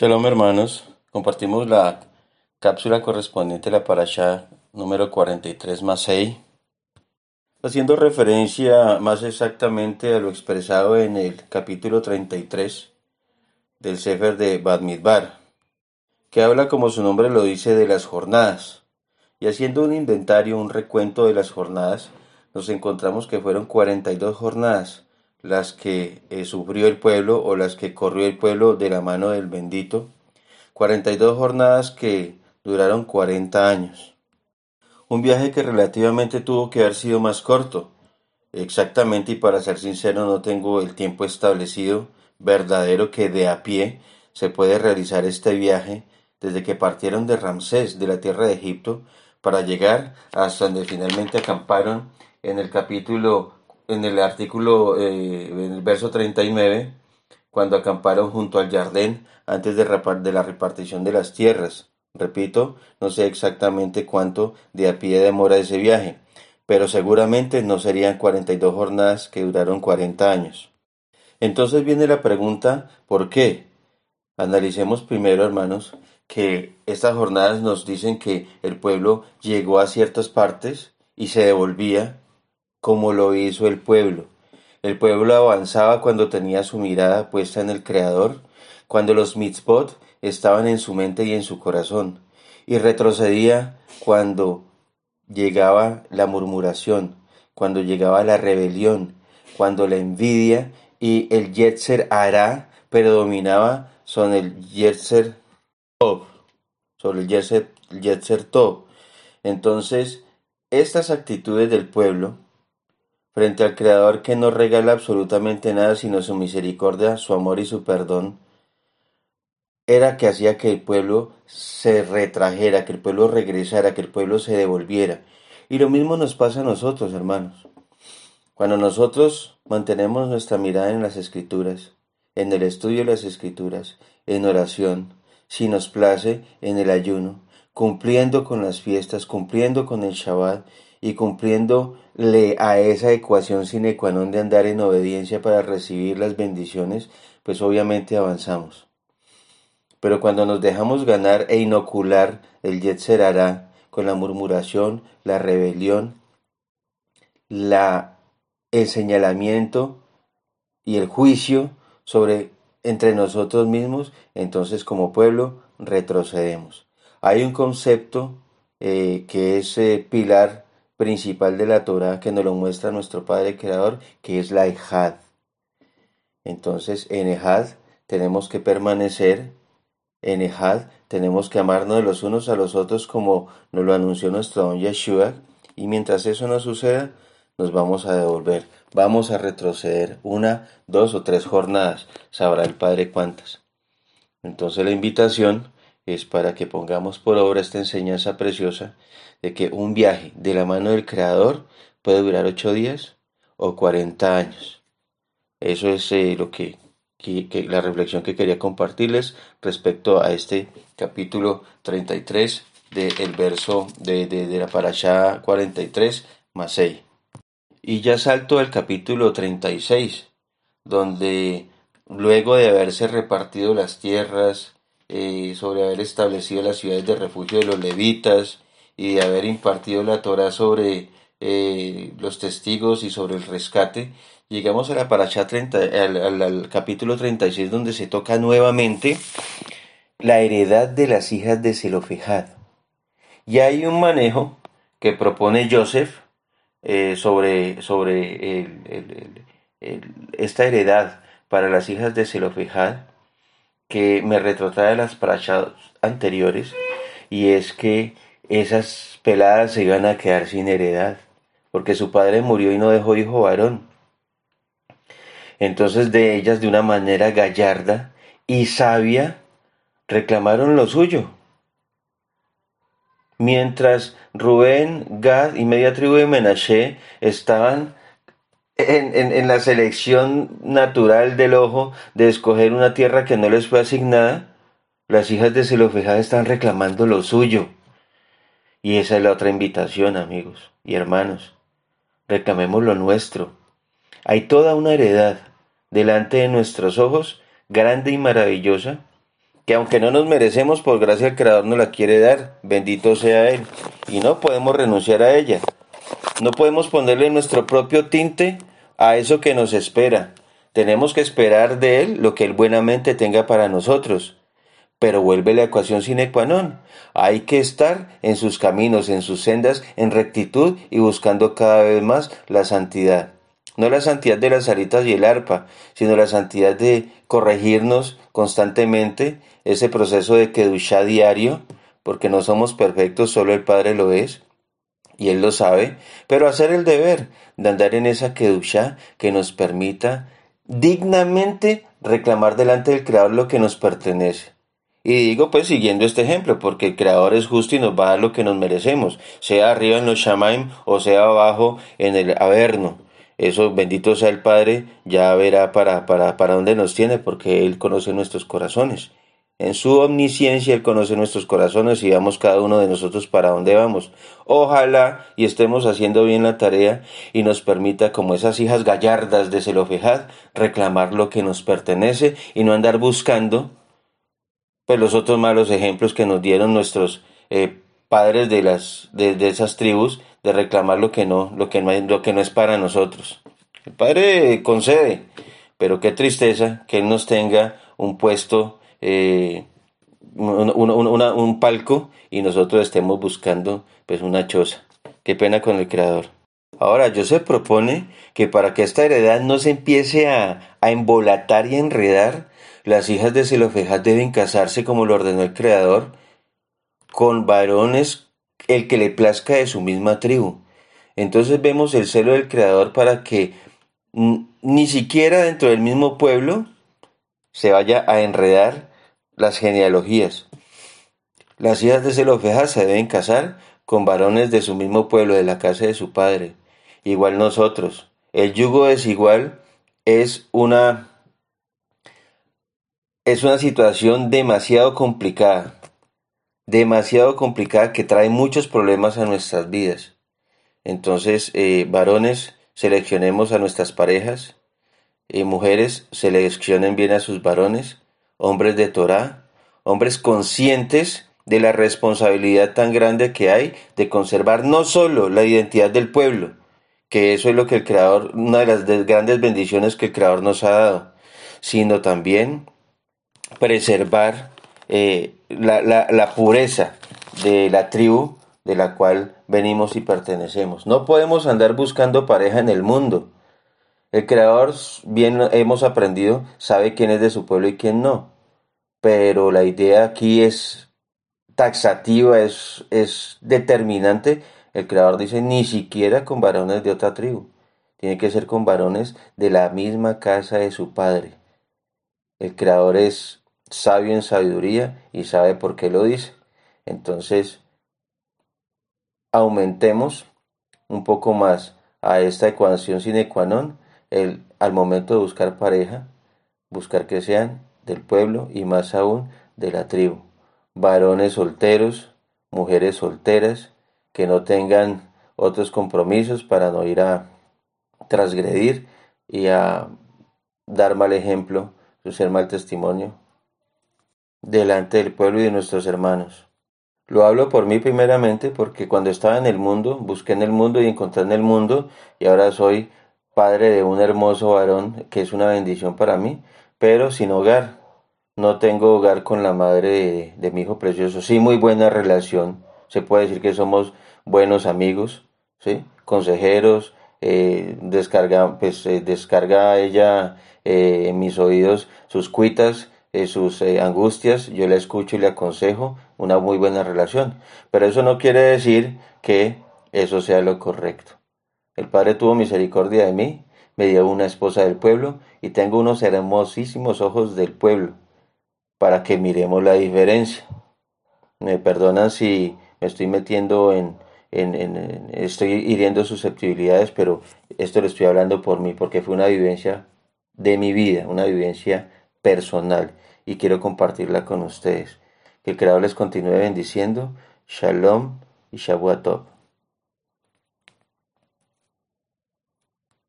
Shalom hermanos, compartimos la cápsula correspondiente a la parasha número 43 más 6, haciendo referencia más exactamente a lo expresado en el capítulo 33 del Sefer de Bad Midbar, que habla como su nombre lo dice de las jornadas, y haciendo un inventario, un recuento de las jornadas, nos encontramos que fueron 42 jornadas, las que eh, sufrió el pueblo o las que corrió el pueblo de la mano del bendito, 42 jornadas que duraron 40 años. Un viaje que relativamente tuvo que haber sido más corto. Exactamente, y para ser sincero, no tengo el tiempo establecido verdadero que de a pie se puede realizar este viaje desde que partieron de Ramsés, de la tierra de Egipto, para llegar hasta donde finalmente acamparon en el capítulo en el artículo, eh, en el verso 39, cuando acamparon junto al jardín antes de, de la repartición de las tierras. Repito, no sé exactamente cuánto de a pie demora ese viaje, pero seguramente no serían 42 jornadas que duraron 40 años. Entonces viene la pregunta, ¿por qué? Analicemos primero, hermanos, que estas jornadas nos dicen que el pueblo llegó a ciertas partes y se devolvía como lo hizo el pueblo. El pueblo avanzaba cuando tenía su mirada puesta en el Creador, cuando los mitzvot estaban en su mente y en su corazón, y retrocedía cuando llegaba la murmuración, cuando llegaba la rebelión, cuando la envidia y el Yetzer hará predominaba sobre el Yetzer Tov, sobre el Yetzer, Yetzer Tov. Entonces, estas actitudes del pueblo frente al Creador que no regala absolutamente nada sino su misericordia, su amor y su perdón, era que hacía que el pueblo se retrajera, que el pueblo regresara, que el pueblo se devolviera. Y lo mismo nos pasa a nosotros, hermanos. Cuando nosotros mantenemos nuestra mirada en las escrituras, en el estudio de las escrituras, en oración, si nos place, en el ayuno, cumpliendo con las fiestas, cumpliendo con el Shabbat y cumpliéndole a esa ecuación sine qua non de andar en obediencia para recibir las bendiciones, pues obviamente avanzamos. Pero cuando nos dejamos ganar e inocular el Yetzer hará con la murmuración, la rebelión, la, el señalamiento y el juicio sobre entre nosotros mismos, entonces como pueblo retrocedemos. Hay un concepto eh, que es eh, pilar principal de la Torah que nos lo muestra nuestro Padre Creador, que es la Ejad. Entonces, en Ejad tenemos que permanecer, en Ejad tenemos que amarnos los unos a los otros como nos lo anunció nuestro don Yeshua, y mientras eso no suceda, nos vamos a devolver, vamos a retroceder una, dos o tres jornadas, sabrá el Padre cuántas. Entonces la invitación es para que pongamos por obra esta enseñanza preciosa de que un viaje de la mano del Creador puede durar ocho días o cuarenta años. Eso es eh, lo que, la reflexión que quería compartirles respecto a este capítulo 33 del verso de, de, de la parashá 43 más 6. Y ya salto al capítulo 36, donde luego de haberse repartido las tierras, eh, sobre haber establecido las ciudades de refugio de los levitas y de haber impartido la Torah sobre eh, los testigos y sobre el rescate, llegamos a la paracha 30, al, al, capítulo 36 donde se toca nuevamente la heredad de las hijas de Zelofejad. Y hay un manejo que propone Joseph eh, sobre, sobre esta heredad para las hijas de Zelofejad que me retrotrae las parachas anteriores y es que esas peladas se iban a quedar sin heredad porque su padre murió y no dejó hijo varón. Entonces de ellas de una manera gallarda y sabia reclamaron lo suyo. Mientras Rubén, Gad y media tribu de Menashe estaban en, la selección natural del ojo de escoger una tierra que no les fue asignada, las hijas de Zelofejad están reclamando lo suyo. Y esa es la otra invitación, amigos y hermanos. Reclamemos lo nuestro. Hay toda una heredad delante de nuestros ojos, grande y maravillosa, que aunque no nos merecemos, por gracia el Creador nos la quiere dar, bendito sea Él, y no podemos renunciar a ella. No podemos ponerle nuestro propio tinte a eso que nos espera. Tenemos que esperar de Él lo que Él buenamente tenga para nosotros. Pero vuelve la ecuación sine qua non. Hay que estar en sus caminos, en sus sendas, en rectitud y buscando cada vez más la santidad. No la santidad de las aritas y el arpa, sino la santidad de corregirnos constantemente, ese proceso de quedushá diario, porque no somos perfectos, solo el Padre lo es, y Él lo sabe, pero hacer el deber de andar en esa quedushá que nos permita dignamente reclamar delante del Creador lo que nos pertenece. Y digo pues siguiendo este ejemplo, porque el Creador es justo y nos va a dar lo que nos merecemos, sea arriba en los Shamaim o sea abajo en el Averno. Eso, bendito sea el Padre, ya verá para, para, para dónde nos tiene, porque Él conoce nuestros corazones. En su omnisciencia Él conoce nuestros corazones y vamos cada uno de nosotros para dónde vamos. Ojalá y estemos haciendo bien la tarea y nos permita, como esas hijas gallardas de Zelofejad, reclamar lo que nos pertenece y no andar buscando pues los otros malos ejemplos que nos dieron nuestros eh, padres de las de, esas tribus de reclamar lo que no, lo que es, lo que no es para nosotros. El Padre concede, pero qué tristeza que Él nos tenga un puesto, eh, un, un, un, palco y nosotros estemos buscando pues una choza. Qué pena con el Creador. Ahora, se propone que para que esta heredad no se empiece a, a embolatar y enredar, las hijas de Zelofejad deben casarse como lo ordenó el Creador, con varones el que le plazca de su misma tribu. Entonces vemos el celo del Creador para que ni siquiera dentro del mismo pueblo se vaya a enredar las genealogías. Las hijas de Zelofejas se deben casar con varones de su mismo pueblo, de la casa de su padre. Igual nosotros. El yugo desigual es una es una situación demasiado complicada demasiado complicada que trae muchos problemas a nuestras vidas. Entonces, eh, varones, seleccionemos a nuestras parejas, y mujeres, seleccionen bien a sus varones, hombres de Torah, hombres conscientes de la responsabilidad tan grande que hay de conservar no solo la identidad del pueblo, que eso es lo que el Creador, una de las grandes bendiciones que el Creador nos ha dado, sino también preservar eh, la, la, la pureza de la tribu de la cual venimos y pertenecemos. No podemos andar buscando pareja en el mundo. El Creador, bien hemos aprendido, sabe quién es de su pueblo y quién no. Pero la idea aquí es taxativa, es, es determinante. El Creador dice ni siquiera con varones de otra tribu. Tiene que ser con varones de la misma casa de su padre. El Creador es sabio en sabiduría y sabe por qué lo dice. Entonces, aumentemos un poco más a esta ecuación sine qua non el, al momento de buscar pareja, buscar que sean del pueblo y más aún de la tribu. Varones solteros, mujeres solteras, que no tengan otros compromisos para no ir a transgredir y a dar mal ejemplo, ser mal testimonio delante del pueblo y de nuestros hermanos. Lo hablo por mí primeramente porque cuando estaba en el mundo, busqué en el mundo y encontré en el mundo y ahora soy padre de un hermoso varón que es una bendición para mí, pero sin hogar. No tengo hogar con la madre de, mi hijo precioso. Sí, muy buena relación. Se puede decir que somos buenos amigos, ¿sí? Consejeros, eh, descarga, pues, eh, descarga ella eh, en mis oídos sus cuitas sus eh, angustias, yo le escucho y le aconsejo una muy buena relación. Pero eso no quiere decir que eso sea lo correcto. El Padre tuvo misericordia de mí, me dio una esposa del pueblo y tengo unos hermosísimos ojos del pueblo para que miremos la diferencia. Me perdonan si me estoy metiendo en, en, en, estoy hiriendo susceptibilidades, pero esto lo estoy hablando por mí, porque fue una vivencia de mi vida, una vivencia personal y quiero compartirla con ustedes. Que el Creador les continúe bendiciendo. Shalom y Shavuot